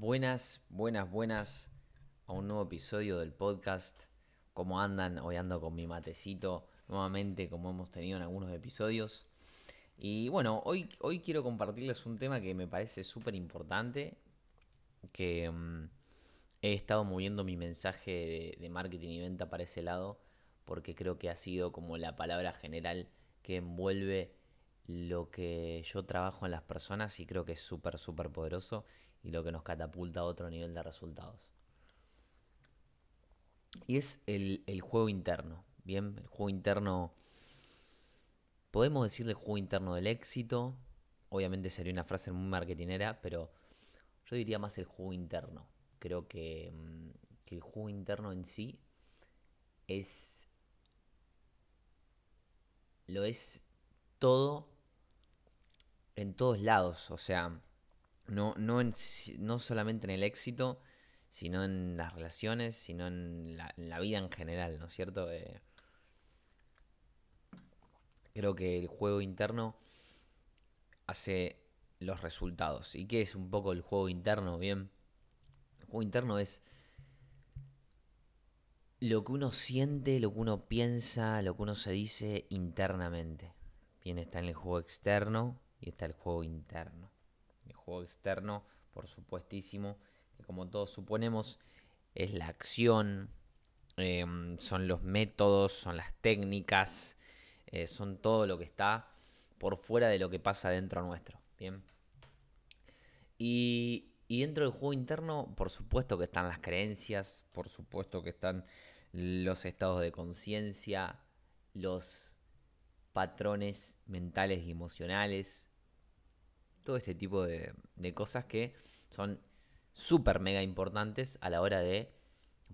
Buenas, buenas, buenas a un nuevo episodio del podcast. ¿Cómo andan? Hoy ando con mi matecito nuevamente como hemos tenido en algunos episodios. Y bueno, hoy, hoy quiero compartirles un tema que me parece súper importante, que mm, he estado moviendo mi mensaje de, de marketing y venta para ese lado, porque creo que ha sido como la palabra general que envuelve lo que yo trabajo en las personas y creo que es súper, súper poderoso y lo que nos catapulta a otro nivel de resultados. Y es el, juego interno. Bien, el juego interno. Podemos decirle el juego interno del éxito. Obviamente sería una frase muy marketinera, pero yo diría más el juego interno. Creo que, mm, que el juego interno en sí es. Lo es todo en todos lados. O sea, no, no, no solamente en el éxito, sino en las relaciones, sino en la, vida en general, ¿no es cierto? Eh, creo que el juego interno hace los resultados. ¿Y qué es un poco el juego interno? Bien, el juego interno es lo que uno siente, lo que uno piensa, lo que uno se dice internamente. Bien, está en el juego externo y está el juego interno juego externo, por supuestísimo, que como todos suponemos es la acción, em, son los métodos, son las técnicas, eh, son todo lo que está por fuera de lo que pasa dentro nuestro. Bien. Y, y dentro del juego interno, por supuesto que están las creencias, por supuesto que están los estados de conciencia, los patrones mentales y emocionales, todo este tipo de, cosas que son súper mega importantes a la hora de,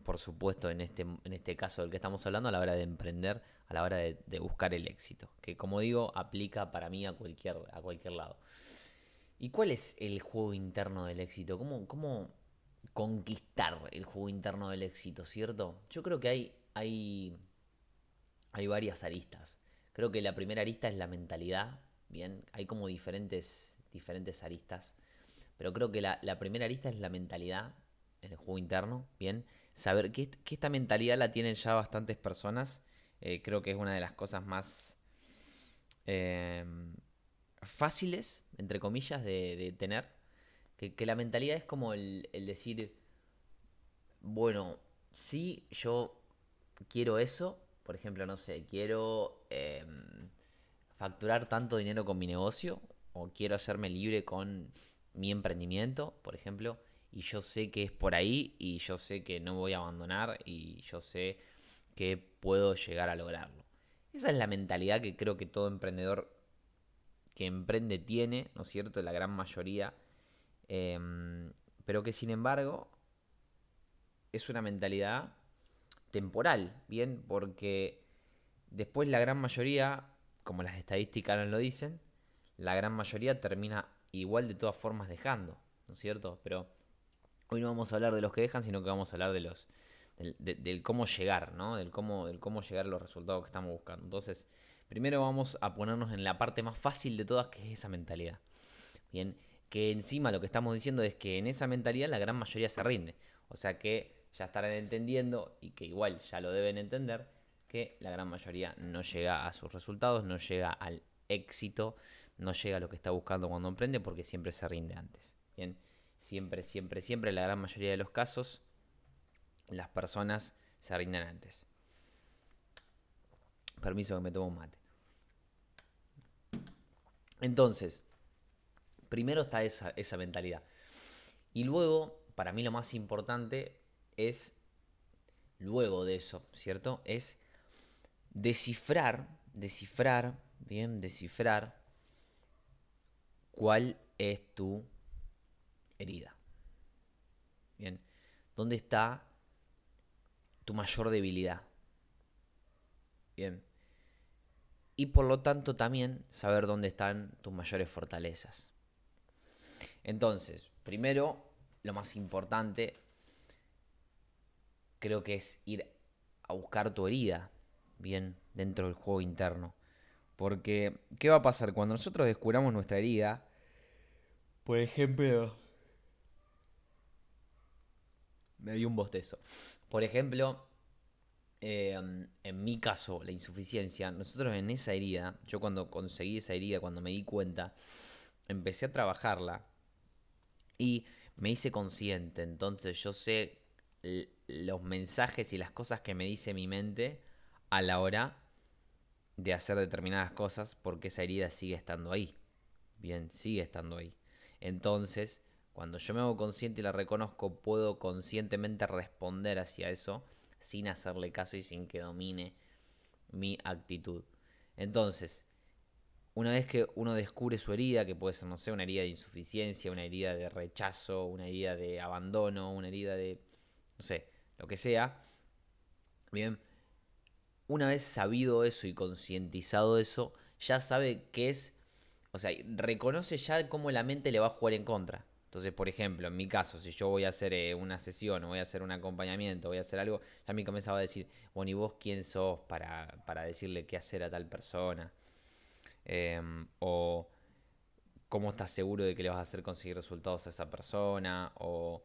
por supuesto, en este, en este caso del que estamos hablando, a la hora de emprender, a la hora de, buscar el éxito. Que como digo, aplica para mí a cualquier, a cualquier lado. ¿Y cuál es el juego interno del éxito? ¿Cómo, cómo conquistar el juego interno del éxito, cierto? Yo creo que hay, hay, hay varias aristas. Creo que la primera arista es la mentalidad. Bien, hay como diferentes diferentes aristas. Pero creo que la, primera arista es la mentalidad en el juego interno. Bien, saber que, esta mentalidad la tienen ya bastantes personas. Eh, creo que es una de las cosas más em, fáciles, entre comillas, de, tener. Que, la mentalidad es como el, decir, bueno, si yo quiero eso, por ejemplo, no sé, quiero em, facturar tanto dinero con mi negocio o quiero hacerme libre con mi emprendimiento, por ejemplo, y yo sé que es por ahí y yo sé que no voy a abandonar y yo sé que puedo llegar a lograrlo. Esa es la mentalidad que creo que todo emprendedor que emprende tiene, ¿no es cierto? La gran mayoría. Em, pero que sin embargo es una mentalidad temporal, ¿bien? Porque después la gran mayoría, como las estadísticas nos lo dicen, la gran mayoría termina igual de todas formas dejando, ¿no es cierto? Pero hoy no vamos a hablar de los que dejan, sino que vamos a hablar de los del, cómo llegar, ¿no? Del cómo, del cómo llegar a los resultados que estamos buscando. Entonces, primero vamos a ponernos en la parte más fácil de todas, que es esa mentalidad. Bien, que encima lo que estamos diciendo es que en esa mentalidad la gran mayoría se rinde. O sea que ya estarán entendiendo y que igual ya lo deben entender que la gran mayoría no llega a sus resultados, no llega al éxito no llega a lo que está buscando cuando emprende porque siempre se rinde antes. Bien, siempre, siempre, siempre, la gran mayoría de los casos, las personas se rinden antes. Permiso que me tomo un mate. Entonces, primero está esa, esa mentalidad. Y luego, para mí lo más importante es, luego de eso, ¿cierto? Es descifrar, descifrar, bien, descifrar ¿Cuál es tu herida? Bien, ¿dónde está tu mayor debilidad? Bien. Y por lo tanto también saber dónde están tus mayores fortalezas. Entonces, primero, lo más importante creo que es ir a buscar tu herida, bien, dentro del juego interno. Porque, ¿qué va a pasar? Cuando nosotros descubramos nuestra herida, por ejemplo, me dio un bostezo. Por ejemplo, em, en mi caso, la insuficiencia, nosotros en esa herida, yo cuando conseguí esa herida, cuando me di cuenta, empecé a trabajarla y me hice consciente. Entonces yo sé los mensajes y las cosas que me dice mi mente a la hora de hacer determinadas cosas porque esa herida sigue estando ahí. Bien, sigue estando ahí. Entonces, cuando yo me hago consciente y la reconozco, puedo conscientemente responder hacia eso sin hacerle caso y sin que domine mi actitud. Entonces, una vez que uno descubre su herida, que puede ser, no sé, una herida de insuficiencia, una herida de rechazo, una herida de abandono, una herida de, no sé, lo que sea, bien, una vez sabido eso y concientizado eso, ya sabe qué es, o sea, reconoce ya cómo la mente le va a jugar en contra. Entonces, por ejemplo, en mi caso, si yo voy a hacer eh, una sesión o voy a hacer un acompañamiento, voy a hacer algo, ya mi comenzaba a decir, bueno, ¿y vos quién sos para, decirle qué hacer a tal persona? Em, o cómo estás seguro de que le vas a hacer conseguir resultados a esa persona, o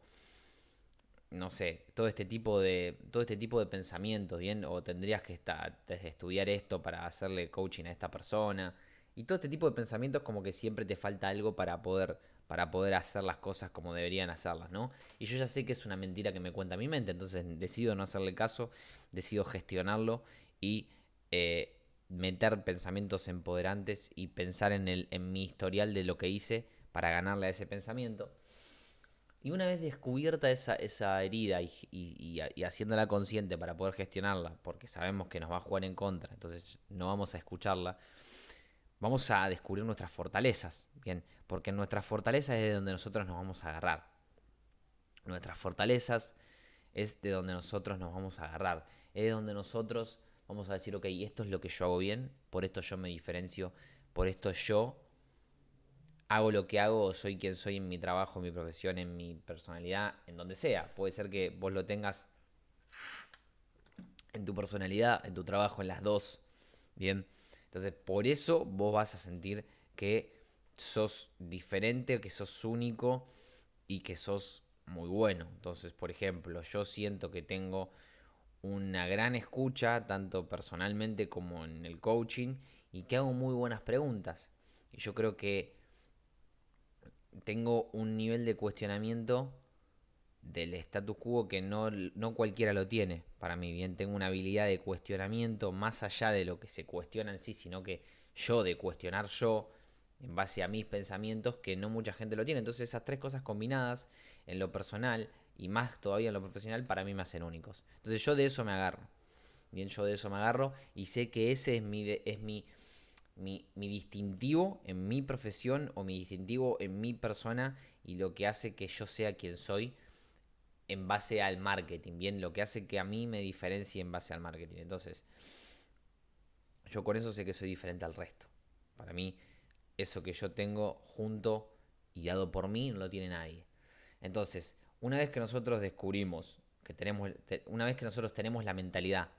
no sé, todo este tipo de todo este tipo de pensamientos, bien, o tendrías que estar, estudiar esto para hacerle coaching a esta persona y todo este tipo de pensamientos como que siempre te falta algo para poder para poder hacer las cosas como deberían hacerlas, ¿no? Y yo ya sé que es una mentira que me cuenta mi mente, entonces decido no hacerle caso, decido gestionarlo y eh, meter pensamientos empoderantes y pensar en, el, en mi historial de lo que hice para ganarle a ese pensamiento. Y una vez descubierta esa, esa herida y, y, haciéndola consciente para poder gestionarla, porque sabemos que nos va a jugar en contra, entonces no vamos a escucharla, vamos a descubrir nuestras fortalezas, ¿bien? Porque nuestras fortalezas es de donde nosotros nos vamos a agarrar. Nuestras fortalezas es de donde nosotros nos vamos a agarrar. Es de donde nosotros vamos a decir, ok, esto es lo que yo hago bien, por esto yo me diferencio, por esto yo hago lo que hago, soy quien soy en mi trabajo, en mi profesión, en mi personalidad, en donde sea. Puede ser que vos lo tengas en tu personalidad, en tu trabajo, en las dos. Bien. Entonces, por eso vos vas a sentir que sos diferente, que sos único y que sos muy bueno. Entonces, por ejemplo, yo siento que tengo una gran escucha, tanto personalmente como en el coaching, y que hago muy buenas preguntas. Y yo creo que tengo un nivel de cuestionamiento del status quo que no, no cualquiera lo tiene. Para mí, bien, tengo una habilidad de cuestionamiento más allá de lo que se cuestiona en sí, sino que yo de cuestionar yo en base a mis pensamientos que no mucha gente lo tiene. Entonces esas tres cosas combinadas en lo personal y más todavía en lo profesional para mí me hacen únicos. Entonces yo de eso me agarro. Bien, yo de eso me agarro y sé que ese es mi, es mi, mi, distintivo en mi profesión o mi distintivo en mi persona y lo que hace que yo sea quien soy en base al marketing, bien, lo que hace que a mí me diferencie en base al marketing. Entonces, yo con eso sé que soy diferente al resto. Para mí, eso que yo tengo junto y dado por mí no lo tiene nadie. Entonces, una vez que nosotros descubrimos que tenemos, una vez que nosotros tenemos la mentalidad,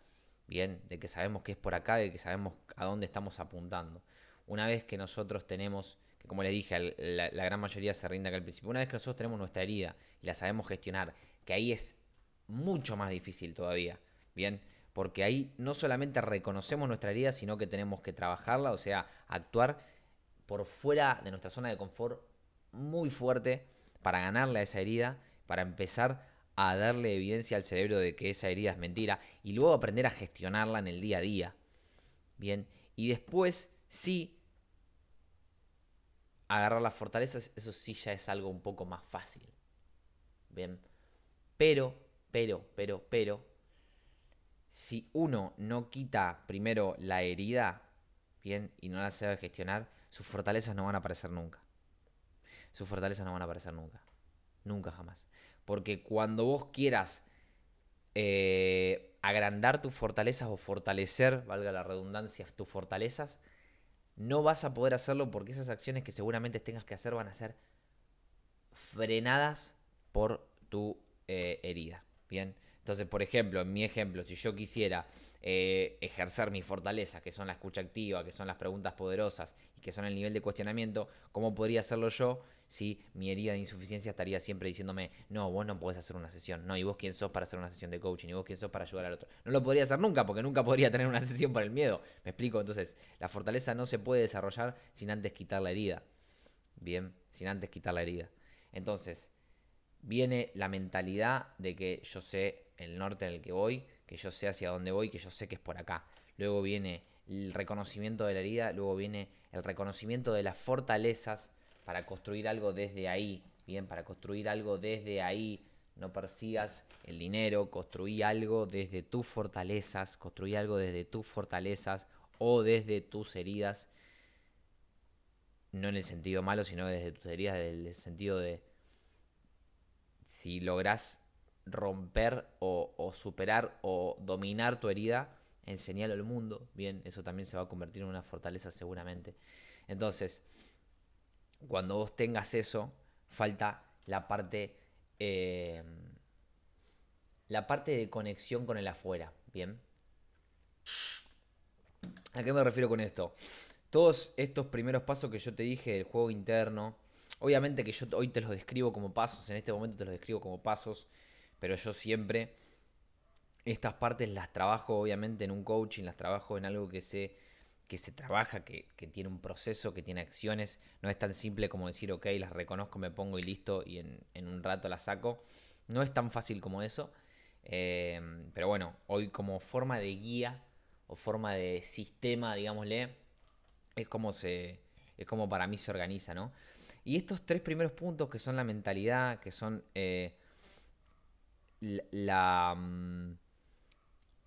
bien, de que sabemos que es por acá, de que sabemos a dónde estamos apuntando, una vez que nosotros tenemos, que como les dije, la, gran mayoría se rinde acá al principio, una vez que nosotros tenemos nuestra herida y la sabemos gestionar que ahí es mucho más difícil todavía, ¿bien? Porque ahí no solamente reconocemos nuestra herida, sino que tenemos que trabajarla, o sea, actuar por fuera de nuestra zona de confort muy fuerte para ganarle a esa herida, para empezar a darle evidencia al cerebro de que esa herida es mentira y luego aprender a gestionarla en el día a día. Bien, y después sí agarrar las fortalezas, eso sí ya es algo un poco más fácil. Bien, pero, pero, pero, pero, si uno no quita primero la herida, bien, y no la sabe gestionar, sus fortalezas no van a aparecer nunca. Sus fortalezas no van a aparecer nunca. Nunca jamás. Porque cuando vos quieras eh, agrandar tus fortalezas o fortalecer, valga la redundancia, tus fortalezas, no vas a poder hacerlo porque esas acciones que seguramente tengas que hacer van a ser frenadas por tu eh, herida. Bien. Entonces, por ejemplo, en mi ejemplo, si yo quisiera eh, ejercer mis fortalezas, que son la escucha activa, que son las preguntas poderosas y que son el nivel de cuestionamiento, ¿cómo podría hacerlo yo si mi herida de insuficiencia estaría siempre diciéndome, no, vos no podés hacer una sesión, no, y vos quién sos para hacer una sesión de coaching, y vos quién sos para ayudar al otro. No lo podría hacer nunca, porque nunca podría tener una sesión por el miedo. Me explico, entonces, la fortaleza no se puede desarrollar sin antes quitar la herida. Bien, sin antes quitar la herida. Entonces, viene la mentalidad de que yo sé el norte en el que voy, que yo sé hacia dónde voy, que yo sé que es por acá. Luego viene el reconocimiento de la herida, luego viene el reconocimiento de las fortalezas para construir algo desde ahí, bien, para construir algo desde ahí. No persigas el dinero, construí algo desde tus fortalezas, construí algo desde tus fortalezas o desde tus heridas. No en el sentido malo, sino desde tus heridas, desde el sentido de si logras romper o, superar o dominar tu herida, enseñalo al mundo. Bien, eso también se va a convertir en una fortaleza seguramente. Entonces, cuando vos tengas eso, falta la parte. Eh, la parte de conexión con el afuera. Bien. ¿A qué me refiero con esto? Todos estos primeros pasos que yo te dije del juego interno. Obviamente que yo hoy te los describo como pasos. En este momento te los describo como pasos. Pero yo siempre estas partes las trabajo obviamente en un coaching, las trabajo en algo que se, que se trabaja, que, tiene un proceso, que tiene acciones. No es tan simple como decir, ok, las reconozco, me pongo y listo y en, un rato las saco. No es tan fácil como eso. Em, pero bueno, hoy como forma de guía o forma de sistema, digámosle, es como se es como para mí se organiza, ¿no? Y estos tres primeros puntos que son la mentalidad, que son eh, la, mm,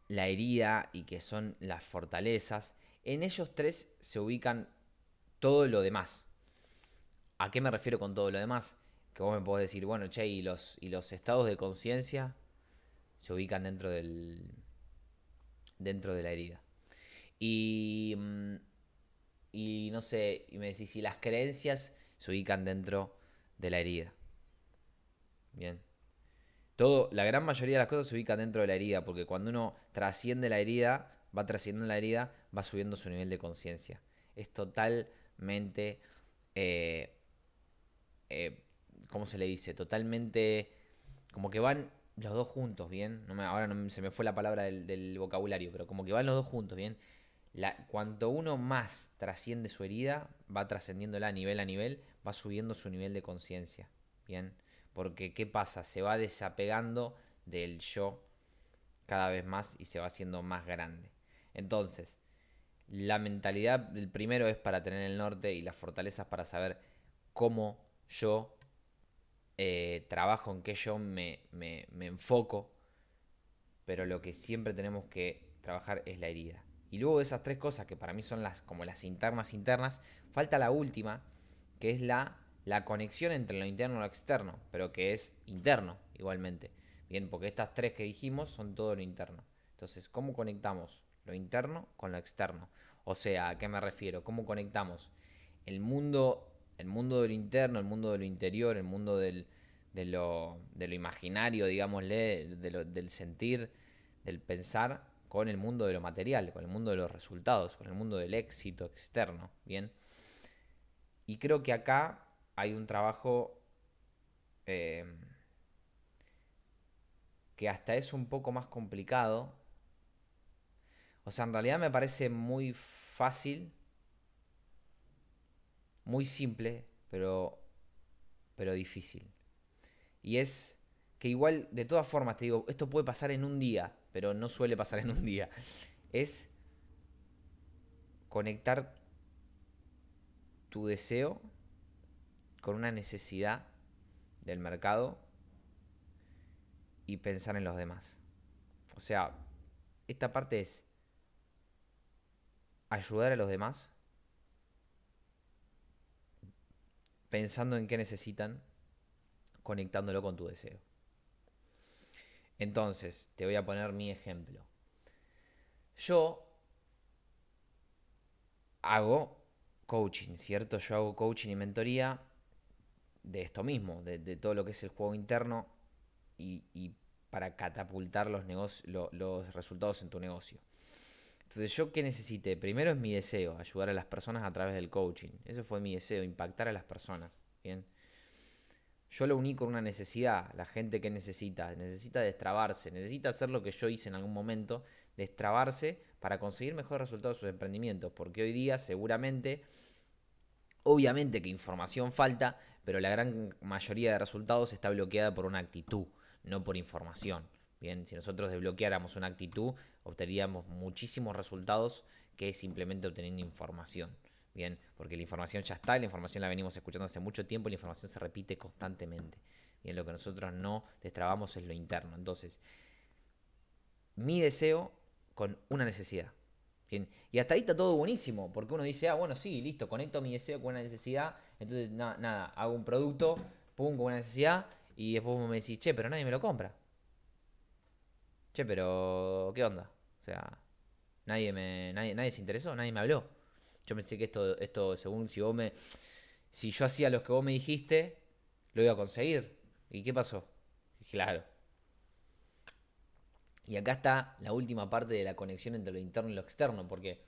la herida y que son las fortalezas, en ellos tres se ubican todo lo demás. ¿A qué me refiero con todo lo demás? Que vos me podés decir, bueno, che, y los, y los estados de conciencia se ubican dentro del. dentro de la herida. Y. Mm, y no sé, y me decís, si las creencias se ubican dentro de la herida. Bien. Todo, la gran mayoría de las cosas se ubican dentro de la herida, porque cuando uno trasciende la herida, va trascendiendo la herida, va subiendo su nivel de conciencia. Es totalmente, eh, eh, ¿cómo se le dice? Totalmente, como que van los dos juntos, ¿bien? No me, ahora no, se me fue la palabra del, vocabulario, pero como que van los dos juntos, ¿bien? Cuanto uno más trasciende su herida, va trascendiéndola nivel a nivel, va subiendo su nivel de conciencia, ¿bien? Porque ¿qué pasa? Se va desapegando del yo cada vez más y se va haciendo más grande. Entonces, la mentalidad, el primero es para tener el norte y las fortalezas para saber cómo yo eh, trabajo, en qué yo me, me, me enfoco, pero lo que siempre tenemos que trabajar es la herida. Y luego de esas tres cosas, que para mí son las como las internas internas, falta la última, que es la la conexión entre lo interno y lo externo, pero que es interno igualmente. Bien, porque estas tres que dijimos son todo lo interno. Entonces, ¿cómo conectamos lo interno con lo externo? O sea, ¿a qué me refiero? ¿Cómo conectamos el mundo, el mundo de lo interno, el mundo de lo interior, el mundo del, de, lo, imaginario, digámosle, del sentir, del pensar, con el mundo de lo material, con el mundo de los resultados, con el mundo del éxito externo? Bien. Y creo que acá hay un trabajo eh, que hasta es un poco más complicado. O sea, en realidad me parece muy fácil, muy simple, pero, pero difícil. Y es que igual, de todas formas, te digo, esto puede pasar en un día, pero no suele pasar en un día. Es conectar tu deseo con una necesidad del mercado y pensar en los demás. O sea, esta parte es ayudar a los demás pensando en qué necesitan, conectándolo con tu deseo. Entonces, te voy a poner mi ejemplo. Yo hago coaching, ¿cierto? Yo hago coaching y mentoría de esto mismo, de, todo lo que es el juego interno y, para catapultar los, los resultados en tu negocio. Entonces, ¿yo qué necesité? Primero es mi deseo, ayudar a las personas a través del coaching. Eso fue mi deseo, impactar a las personas. Bien. Yo lo uní con una necesidad, la gente que necesita, necesita destrabarse, necesita hacer lo que yo hice en algún momento, destrabarse para conseguir mejores resultados de sus emprendimientos, porque hoy día seguramente, obviamente que información falta, pero la gran mayoría de resultados está bloqueada por una actitud, no por información. Bien, si nosotros desbloqueáramos una actitud, obtendríamos muchísimos resultados que simplemente obteniendo información. Bien, porque la información ya está, la información la venimos escuchando hace mucho tiempo y la información se repite constantemente. Bien, lo que nosotros no destrabamos es lo interno. Entonces, mi deseo con una necesidad. Bien, y hasta ahí está todo buenísimo, porque uno dice, ah, bueno, sí, listo, conecto mi deseo con una necesidad, entonces nada, hago un producto, pum, con una necesidad, y después me decís, che, pero nadie me lo compra. Che, pero, ¿qué onda? O sea, nadie me, nadie, nadie se interesó, nadie me habló. Yo pensé que esto, esto, según si vos me. Si yo hacía lo que vos me dijiste, lo iba a conseguir. ¿Y qué pasó? Claro. Y acá está la última parte de la conexión entre lo interno y lo externo, porque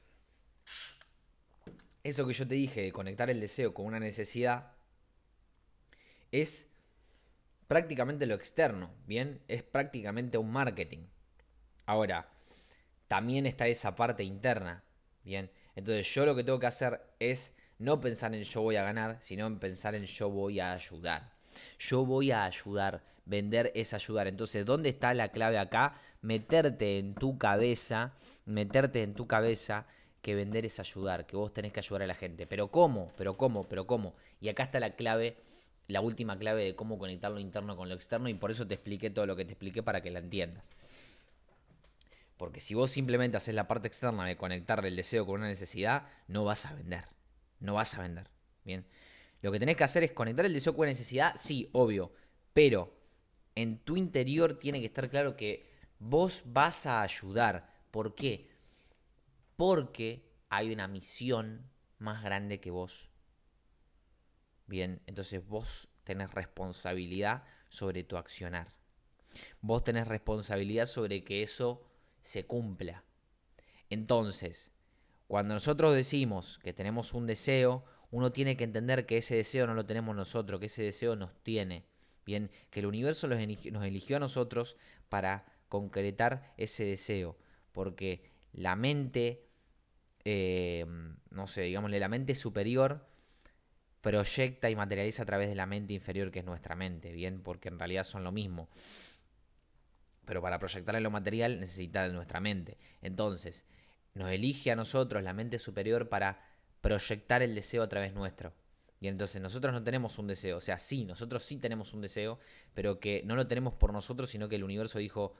eso que yo te dije de conectar el deseo con una necesidad es prácticamente lo externo, ¿bien? Es prácticamente un marketing. Ahora, también está esa parte interna, ¿bien? Entonces yo lo que tengo que hacer es no pensar en yo voy a ganar, sino en pensar en yo voy a ayudar. Yo voy a ayudar, vender es ayudar. Entonces, ¿dónde está la clave acá? Meterte en tu cabeza, meterte en tu cabeza que vender es ayudar, que vos tenés que ayudar a la gente. Pero ¿cómo? Pero ¿cómo? Pero ¿cómo? Y acá está la clave, la última clave de cómo conectar lo interno con lo externo y por eso te expliqué todo lo que te expliqué para que la entiendas. Porque si vos simplemente haces la parte externa de conectar el deseo con una necesidad, no vas a vender. No vas a vender. Bien. Lo que tenés que hacer es conectar el deseo con una necesidad, sí, obvio. Pero en tu interior tiene que estar claro que vos vas a ayudar. ¿Por qué? Porque hay una misión más grande que vos. Bien, entonces vos tenés responsabilidad sobre tu accionar. Vos tenés responsabilidad sobre que eso se cumpla. Entonces, cuando nosotros decimos que tenemos un deseo, uno tiene que entender que ese deseo no lo tenemos nosotros, que ese deseo nos tiene. Bien, que el universo nos eligió a nosotros para concretar ese deseo. Porque la mente, eh, no sé, digámosle, la mente superior proyecta y materializa a través de la mente inferior, que es nuestra mente. Bien, porque en realidad son lo mismo pero para proyectar en lo material necesita nuestra mente. Entonces, nos elige a nosotros la mente superior para proyectar el deseo a través nuestro. Y entonces nosotros no tenemos un deseo, o sea, sí, nosotros sí tenemos un deseo, pero que no lo tenemos por nosotros, sino que el universo dijo,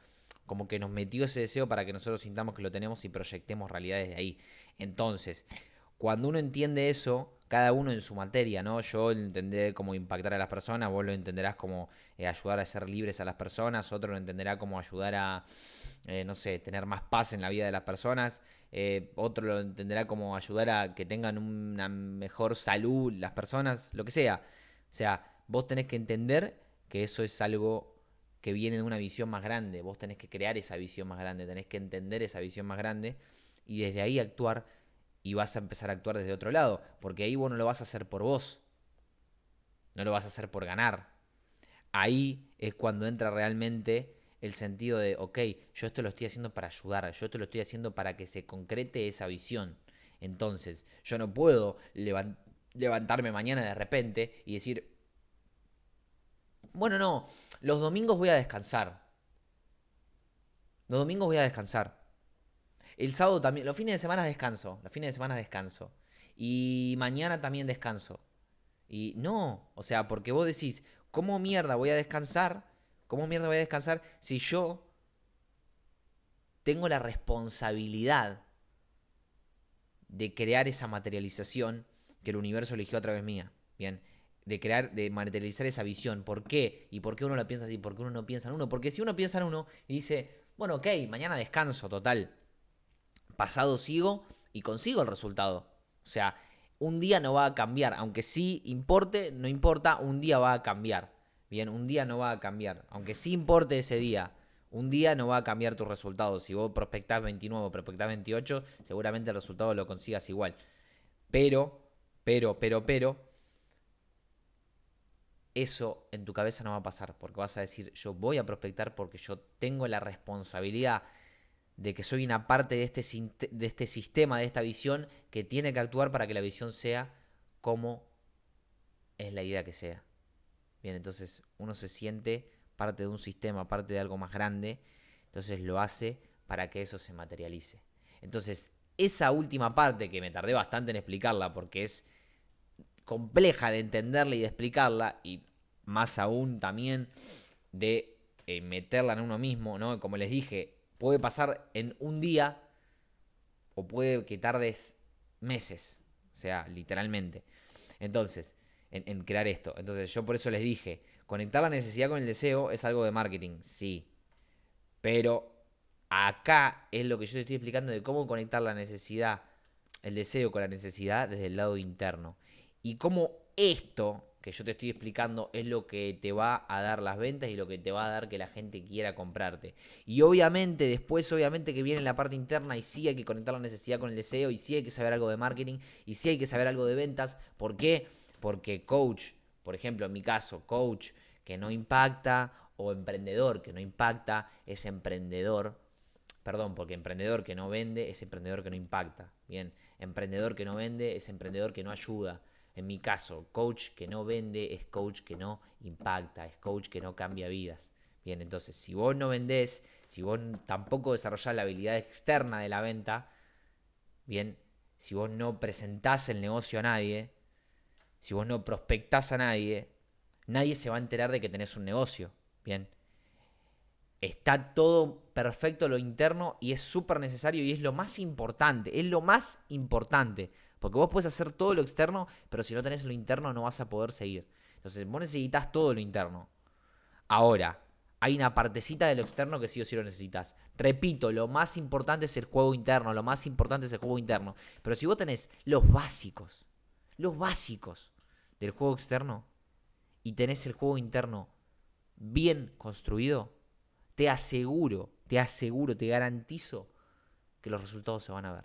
como que nos metió ese deseo para que nosotros sintamos que lo tenemos y proyectemos realidades de ahí. Entonces, cuando uno entiende eso, cada uno en su materia, ¿no? Yo entenderé cómo impactar a las personas, vos lo entenderás como eh, ayudar a ser libres a las personas, otro lo entenderá como ayudar a, eh, no sé, tener más paz en la vida de las personas, eh, otro lo entenderá como ayudar a que tengan una mejor salud las personas, lo que sea. O sea, vos tenés que entender que eso es algo que viene de una visión más grande, vos tenés que crear esa visión más grande, tenés que entender esa visión más grande y desde ahí actuar y vas a empezar a actuar desde otro lado, porque ahí vos no lo vas a hacer por vos, no lo vas a hacer por ganar. Ahí es cuando entra realmente el sentido de, ok, yo esto lo estoy haciendo para ayudar, yo esto lo estoy haciendo para que se concrete esa visión. Entonces, yo no puedo levantarme mañana de repente y decir, bueno, no, los domingos voy a descansar. Los domingos voy a descansar. El sábado también, los fines de semana descanso, los fines de semana descanso. Y mañana también descanso. Y no, o sea, porque vos decís, ¿cómo mierda voy a descansar? ¿Cómo mierda voy a descansar si yo tengo la responsabilidad de crear esa materialización que el universo eligió a través mía? Bien, de crear, de materializar esa visión. ¿Por qué? ¿Y por qué uno la piensa así? ¿Por qué uno no piensa en uno? Porque si uno piensa en uno y dice, bueno, ok, mañana descanso, total pasado sigo y consigo el resultado. O sea, un día no va a cambiar, aunque sí importe, no importa, un día va a cambiar. Bien, un día no va a cambiar, aunque sí importe ese día. Un día no va a cambiar tu resultado. Si vos prospectás 29 o prospectás 28, seguramente el resultado lo consigas igual. Pero, pero, pero, pero, eso en tu cabeza no va a pasar, porque vas a decir, yo voy a prospectar porque yo tengo la responsabilidad de que soy una parte de este, de este sistema, de esta visión, que tiene que actuar para que la visión sea como es la idea que sea. Bien, entonces uno se siente parte de un sistema, parte de algo más grande, entonces lo hace para que eso se materialice. Entonces, esa última parte que me tardé bastante en explicarla porque es compleja de entenderla y de explicarla, y más aún también de eh, meterla en uno mismo, ¿no? Como les dije, puede pasar en un día o puede que tardes meses, o sea, literalmente. Entonces, en, crear esto. Entonces, yo por eso les dije, conectar la necesidad con el deseo es algo de marketing, sí. Pero acá es lo que yo te estoy explicando de cómo conectar la necesidad, el deseo con la necesidad desde el lado interno. Y cómo esto que yo te estoy explicando es lo que te va a dar las ventas y lo que te va a dar que la gente quiera comprarte. Y obviamente, después, obviamente que viene la parte interna y sí hay que conectar la necesidad con el deseo y sí hay que saber algo de marketing y sí hay que saber algo de ventas. ¿Por qué? Porque coach, por ejemplo, en mi caso, coach que no impacta o emprendedor que no impacta es emprendedor. Perdón, porque emprendedor que no vende es emprendedor que no impacta. Bien, emprendedor que no vende es emprendedor que no ayuda. En mi caso, coach que no vende es coach que no impacta, es coach que no cambia vidas. Bien, entonces, si vos no vendés, si vos tampoco desarrollás la habilidad externa de la venta, bien, si vos no presentás el negocio a nadie, si vos no prospectás a nadie, nadie se va a enterar de que tenés un negocio. Bien. Está todo perfecto lo interno y es súper necesario y es lo más importante. Es lo más importante. Porque vos puedes hacer todo lo externo, pero si no tenés lo interno no vas a poder seguir. Entonces, vos necesitas todo lo interno. Ahora, hay una partecita de lo externo que sí o sí lo necesitas. Repito, lo más importante es el juego interno, lo más importante es el juego interno. Pero si vos tenés los básicos, los básicos del juego externo y tenés el juego interno bien construido, te aseguro, te aseguro, te garantizo que los resultados se van a ver.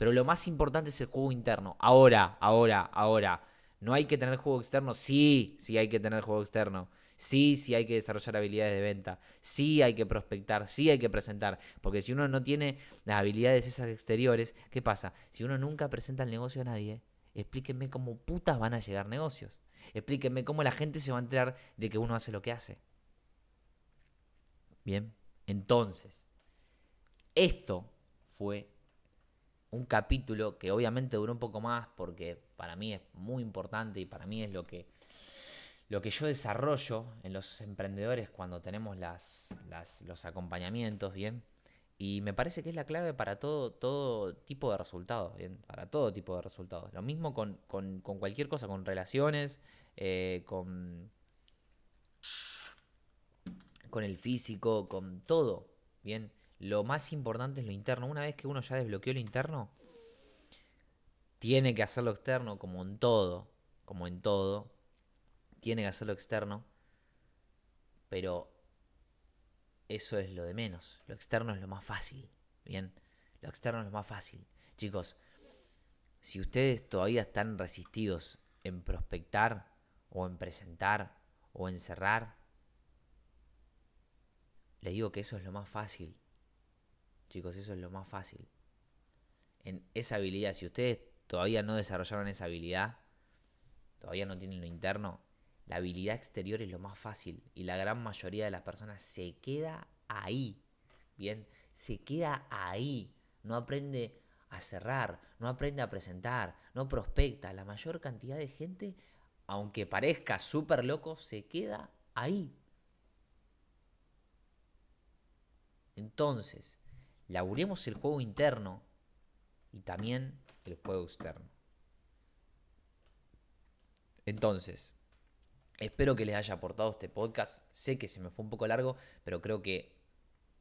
Pero lo más importante es el juego interno. Ahora, ahora, ahora. ¿No hay que tener juego externo? Sí, sí hay que tener juego externo. Sí, sí hay que desarrollar habilidades de venta. Sí hay que prospectar. Sí hay que presentar. Porque si uno no tiene las habilidades esas exteriores, ¿qué pasa? Si uno nunca presenta el negocio a nadie, explíquenme cómo putas van a llegar negocios. Explíquenme cómo la gente se va a enterar de que uno hace lo que hace. Bien, entonces, esto fue un capítulo que obviamente duró un poco más porque para mí es muy importante y para mí es lo que, lo que yo desarrollo en los emprendedores cuando tenemos las, los acompañamientos, ¿bien? Y me parece que es la clave para todo, todo tipo de resultados, ¿bien? Para todo tipo de resultados. Lo mismo con, cualquier cosa, con relaciones, eh, con, con el físico, con todo, ¿bien? Lo más importante es lo interno. Una vez que uno ya desbloqueó lo interno, tiene que hacer lo externo como en todo, como en todo, tiene que hacer lo externo, pero eso es lo de menos. Lo externo es lo más fácil, ¿bien? Lo externo es lo más fácil. Chicos, si ustedes todavía están resistidos en prospectar o en presentar o en cerrar, les digo que eso es lo más fácil. Chicos, eso es lo más fácil. En esa habilidad, si ustedes todavía no desarrollaron esa habilidad, todavía no tienen lo interno, la habilidad exterior es lo más fácil y la gran mayoría de las personas se queda ahí. Bien, se queda ahí. No aprende a cerrar, no aprende a presentar, no prospecta. La mayor cantidad de gente, aunque parezca súper loco, se queda ahí. Entonces, laburemos el juego interno y también el juego externo. Entonces, espero que les haya aportado este podcast. Sé que se me fue un poco largo, pero creo que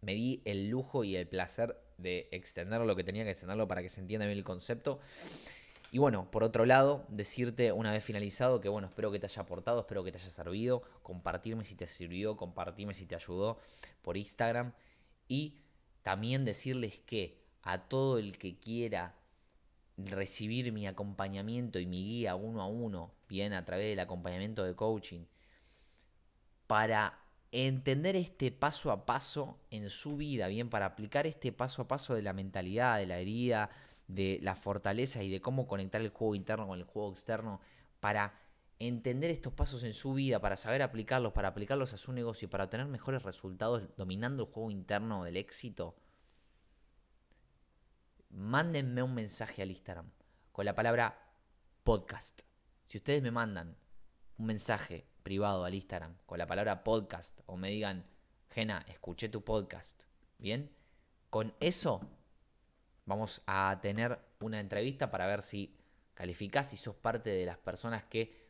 me di el lujo y el placer de extender lo que tenía que extenderlo para que se entienda bien el concepto. Y bueno, por otro lado, decirte una vez finalizado que bueno, espero que te haya aportado, espero que te haya servido, compartirme si te sirvió, compartirme si te ayudó por Instagram y también decirles que a todo el que quiera recibir mi acompañamiento y mi guía uno a uno bien, a través del acompañamiento de coaching, para entender este paso a paso en su vida, bien, para aplicar este paso a paso de la mentalidad, de la herida, de la fortaleza y de cómo conectar el juego interno con el juego externo, para entender estos pasos en su vida, para saber aplicarlos, para aplicarlos a su negocio y para obtener mejores resultados dominando el juego interno del éxito, mándenme un mensaje al Instagram con la palabra podcast. Si ustedes me mandan un mensaje privado al Instagram con la palabra podcast o me digan, Gena, escuché tu podcast, ¿bien? Con eso vamos a tener una entrevista para ver si calificás, si sos parte de las personas que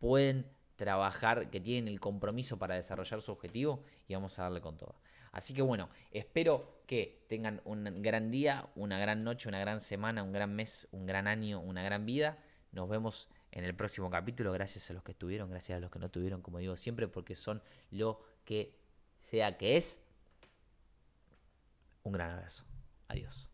pueden trabajar, que tienen el compromiso para desarrollar su objetivo y vamos a darle con todo. Así que bueno, espero que tengan un gran día, una gran noche, una gran semana, un gran mes, un gran año, una gran vida. Nos vemos en el próximo capítulo. Gracias a los que estuvieron, gracias a los que no estuvieron, como digo siempre, porque son lo que sea que es. Un gran abrazo. Adiós.